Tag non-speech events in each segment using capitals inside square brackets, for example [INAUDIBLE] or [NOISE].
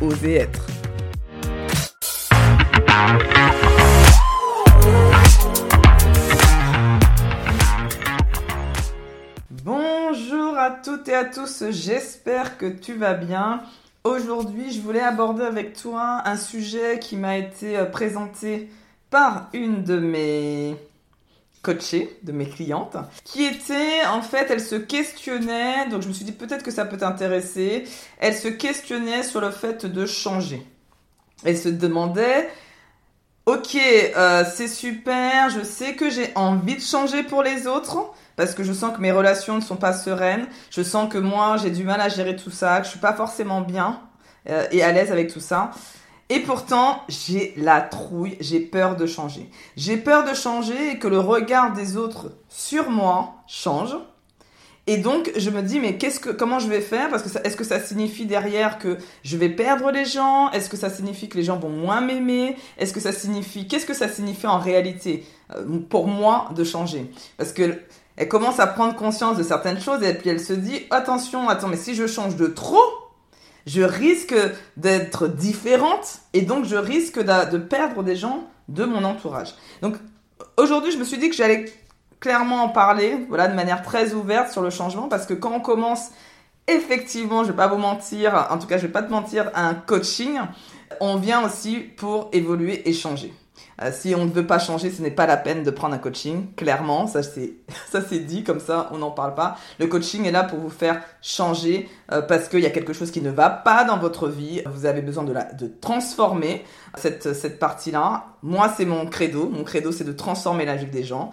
Oser être. Bonjour à toutes et à tous, j'espère que tu vas bien. Aujourd'hui, je voulais aborder avec toi un sujet qui m'a été euh, présenté par une de mes coachées, de mes clientes, qui était, en fait, elle se questionnait, donc je me suis dit peut-être que ça peut t'intéresser, elle se questionnait sur le fait de changer. Elle se demandait, ok, euh, c'est super, je sais que j'ai envie de changer pour les autres, parce que je sens que mes relations ne sont pas sereines, je sens que moi j'ai du mal à gérer tout ça, que je suis pas forcément bien euh, et à l'aise avec tout ça. Et pourtant, j'ai la trouille, j'ai peur de changer. J'ai peur de changer et que le regard des autres sur moi change. Et donc, je me dis, mais qu'est-ce que, comment je vais faire? Parce que est-ce que ça signifie derrière que je vais perdre les gens? Est-ce que ça signifie que les gens vont moins m'aimer? Est-ce que ça signifie, qu'est-ce que ça signifie en réalité euh, pour moi de changer? Parce que elle commence à prendre conscience de certaines choses et puis elle se dit attention, attends, mais si je change de trop, je risque d'être différente et donc je risque de, perdre des gens de mon entourage. Donc aujourd'hui, je me suis dit que j'allais clairement en parler, voilà, de manière très ouverte sur le changement parce que quand on commence effectivement, je vais pas vous mentir, en tout cas, je vais pas te mentir, un coaching, on vient aussi pour évoluer et changer. Euh, si on ne veut pas changer, ce n'est pas la peine de prendre un coaching, clairement, ça c'est [LAUGHS] ça c'est dit comme ça, on n'en parle pas. Le coaching est là pour vous faire changer euh, parce qu'il y a quelque chose qui ne va pas dans votre vie, vous avez besoin de la de transformer cette cette partie-là. Moi, c'est mon credo, mon credo c'est de transformer la vie des gens.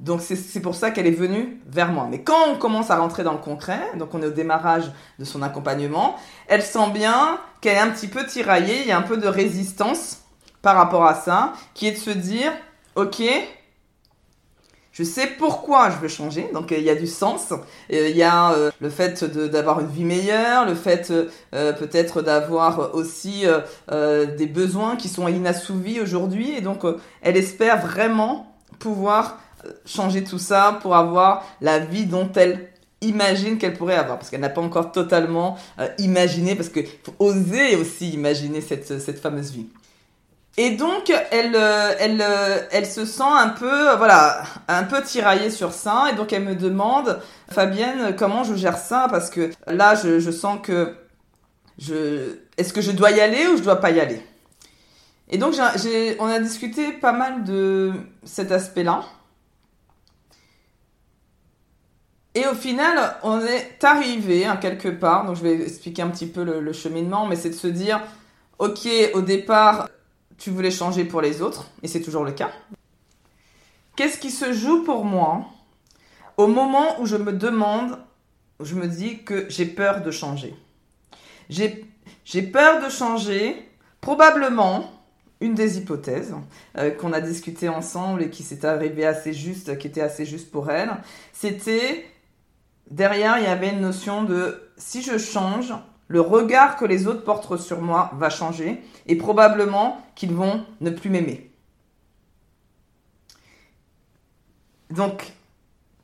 Donc c'est pour ça qu'elle est venue vers moi. Mais quand on commence à rentrer dans le concret, donc on est au démarrage de son accompagnement, elle sent bien qu'elle est un petit peu tiraillée, il y a un peu de résistance par rapport à ça, qui est de se dire, ok, je sais pourquoi je veux changer, donc il y a du sens. Il y a euh, le fait d'avoir une vie meilleure, le fait euh, peut-être d'avoir aussi euh, des besoins qui sont inassouvis aujourd'hui, et donc elle espère vraiment pouvoir changer tout ça pour avoir la vie dont elle imagine qu'elle pourrait avoir, parce qu'elle n'a pas encore totalement imaginé, parce qu'il faut oser aussi imaginer cette, cette fameuse vie. Et donc, elle, euh, euh, elle se sent un peu, euh, voilà, un peu tiraillée sur ça. Et donc, elle me demande, Fabienne, comment je gère ça? Parce que là, je, sens que je, est-ce que je dois y aller ou je dois pas y aller? Et donc, on a discuté pas mal de cet aspect-là. Et au final, on est arrivé hein, quelque part. Donc, je vais expliquer un petit peu le cheminement, mais c'est de se dire, ok, au départ, tu voulais changer pour les autres, et c'est toujours le cas. Qu'est-ce qui se joue pour moi au moment où je me demande, où je me dis que j'ai peur de changer? J'ai peur de changer, probablement, une des hypothèses euh, qu'on a discuté ensemble et qui s'est arrivée assez juste, qui était assez juste pour elle, c'était derrière il y avait une notion de si je change, le regard que les autres portent sur moi va changer et probablement qu'ils vont ne plus m'aimer. Donc,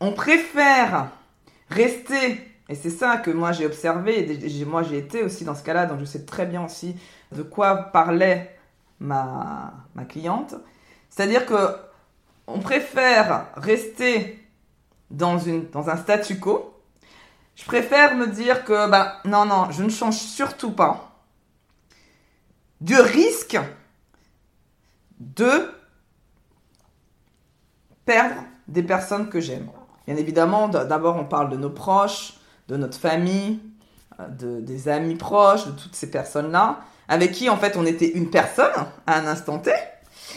on préfère rester, et c'est ça que moi j'ai observé, et moi j'ai été aussi dans ce cas-là, donc je sais très bien aussi de quoi parlait ma, cliente. C'est-à-dire que on préfère rester dans un statu quo, je préfère me dire que, bah, non, non, je ne change surtout pas. Du risque de perdre des personnes que j'aime. Bien évidemment, d'abord, on parle de nos proches, de notre famille, euh, de, des amis proches, de toutes ces personnes-là, avec qui, en fait, on était une personne à un instant T.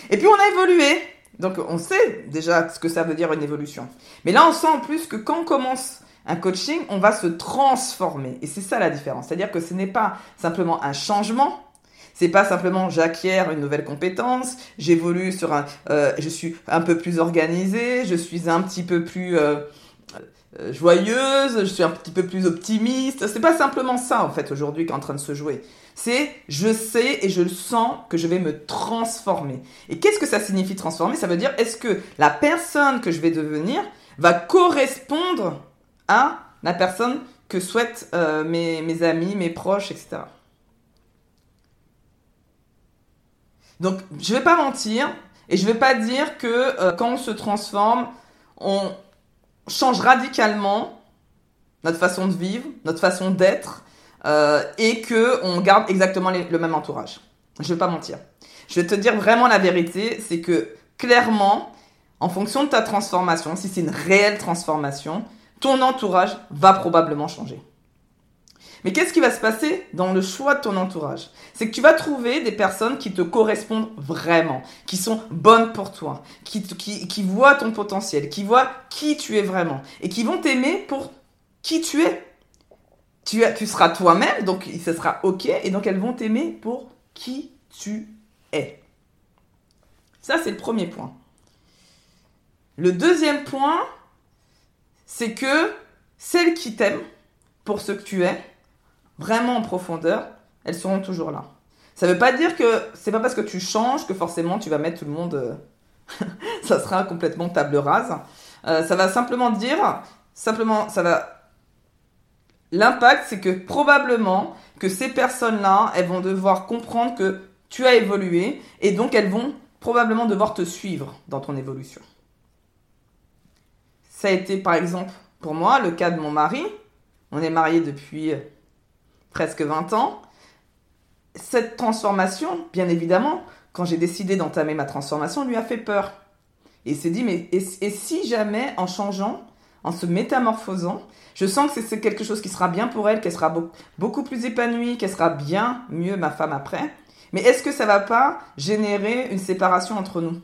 Et puis, on a évolué. Donc, on sait déjà ce que ça veut dire une évolution. Mais là, on sent en plus que quand on commence un coaching, on va se transformer. Et c'est ça la différence. C'est-à-dire que ce n'est pas simplement un changement, C'est pas simplement j'acquiers une nouvelle compétence, j'évolue sur un, euh, je suis un peu plus organisée, je suis un petit peu plus euh, euh, joyeuse, je suis un petit peu plus optimiste. C'est pas simplement ça en fait aujourd'hui qui est en train de se jouer. C'est je sais et je le sens que je vais me transformer. Et qu'est-ce que ça signifie transformer? Ça veut dire est-ce que la personne que je vais devenir va correspondre la personne que souhaitent euh, mes, amis, mes proches, etc. Donc, je vais pas mentir et je vais pas dire que euh, quand on se transforme, on change radicalement notre façon de vivre, notre façon d'être euh, et que on garde exactement le même entourage. Je ne vais pas mentir. Je vais te dire vraiment la vérité, c'est que clairement, en fonction de ta transformation, si c'est une réelle transformation, ton entourage va probablement changer. Mais qu'est-ce qui va se passer dans le choix de ton entourage? C'est que tu vas trouver des personnes qui te correspondent vraiment, qui sont bonnes pour toi, qui, qui, voient ton potentiel, qui voient qui tu es vraiment, et qui vont t'aimer pour qui tu es. Tu, tu seras toi-même, donc ce sera OK, et donc elles vont t'aimer pour qui tu es. Ça, c'est le premier point. Le deuxième point, c'est que celles qui t'aiment pour ce que tu es, vraiment en profondeur, elles seront toujours là. Ça ne veut pas dire que c'est pas parce que tu changes que forcément tu vas mettre tout le monde. Euh, [LAUGHS] ça sera complètement table rase. Euh, ça va simplement dire, simplement, ça va. L'impact, c'est que probablement que ces personnes-là, elles vont devoir comprendre que tu as évolué et donc elles vont probablement devoir te suivre dans ton évolution. Ça a été par exemple pour moi le cas de mon mari. On est mariés depuis euh, presque 20 ans. Cette transformation, bien évidemment, quand j'ai décidé d'entamer ma transformation, lui a fait peur. Et il s'est dit, mais et, si jamais en changeant, en se métamorphosant, je sens que c'est quelque chose qui sera bien pour elle, qu'elle sera beaucoup plus épanouie, qu'elle sera bien mieux ma femme après. Mais est-ce que ça va pas générer une séparation entre nous?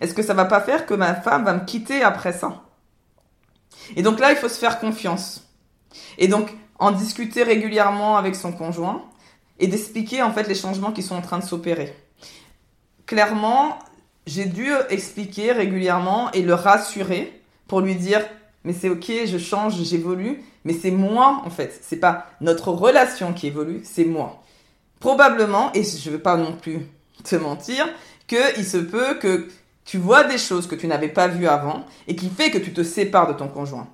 Est-ce que ça va pas faire que ma femme va me quitter après ça? Et donc là, il faut se faire confiance. Et donc, en discuter régulièrement avec son conjoint et d'expliquer en fait les changements qui sont en train de s'opérer. Clairement, j'ai dû expliquer régulièrement et le rassurer pour lui dire mais c'est ok, je change, j'évolue, mais c'est moi en fait, c'est pas notre relation qui évolue, c'est moi. Probablement, et je veux pas non plus te mentir, qu'il se peut que tu vois des choses que tu n'avais pas vues avant et qui fait que tu te sépares de ton conjoint.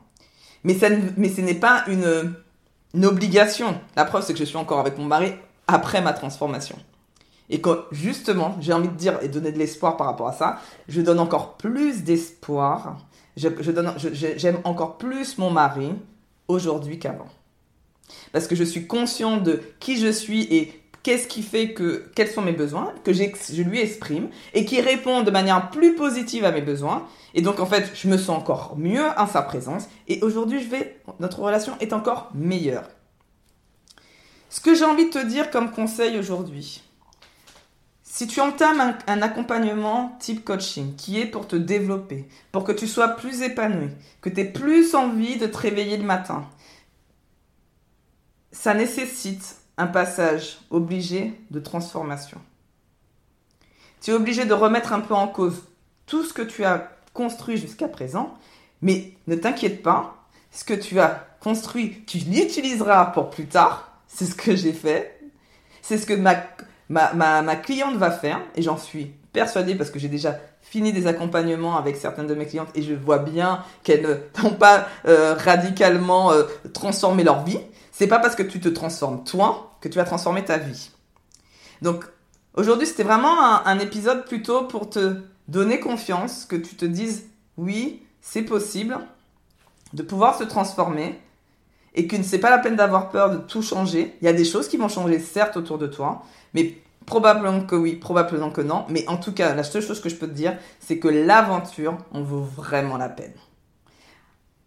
Mais, ça mais ce n'est pas une, obligation. La preuve, c'est que je suis encore avec mon mari après ma transformation. Et que justement, j'ai envie de dire et donner de l'espoir par rapport à ça, je donne encore plus d'espoir. Je, j'aime encore plus mon mari aujourd'hui qu'avant. Parce que je suis conscient de qui je suis et qu'est-ce qui fait que, quels sont mes besoins, que je lui exprime, et qui répond de manière plus positive à mes besoins. Et donc, en fait, je me sens encore mieux en sa présence. Et aujourd'hui, je vais, notre relation est encore meilleure. Ce que j'ai envie de te dire comme conseil aujourd'hui, si tu entames un, un, accompagnement type coaching qui est pour te développer, pour que tu sois plus épanoui, que tu aies plus envie de te réveiller le matin, ça nécessite un passage obligé de transformation. Tu es obligé de remettre un peu en cause tout ce que tu as construit jusqu'à présent, mais ne t'inquiète pas, ce que tu as construit, tu l'utiliseras pour plus tard. C'est ce que j'ai fait. C'est ce que ma, ma, ma, cliente va faire, et j'en suis persuadée parce que j'ai déjà fini des accompagnements avec certaines de mes clientes et je vois bien qu'elles n'ont pas euh, radicalement euh, transformé leur vie. C'est pas parce que tu te transformes toi que tu vas transformer ta vie. Donc aujourd'hui, c'était vraiment un, épisode plutôt pour te donner confiance, que tu te dises oui, c'est possible de pouvoir se transformer et que ce n'est pas la peine d'avoir peur de tout changer. Il y a des choses qui vont changer certes autour de toi, mais probablement que oui, probablement que non. Mais en tout cas, la seule chose que je peux te dire, c'est que l'aventure en vaut vraiment la peine.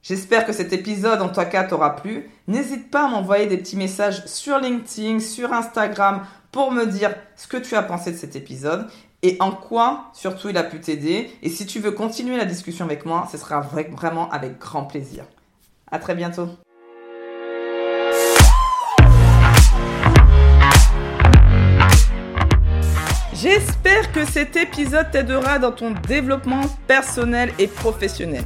J'espère que cet épisode en tout cas t'aura plu. N'hésite pas à m'envoyer des petits messages sur LinkedIn, sur Instagram pour me dire ce que tu as pensé de cet épisode et en quoi surtout il a pu t'aider. Et si tu veux continuer la discussion avec moi, ce sera vraiment avec grand plaisir. À très bientôt. J'espère que cet épisode t'aidera dans ton développement personnel et professionnel.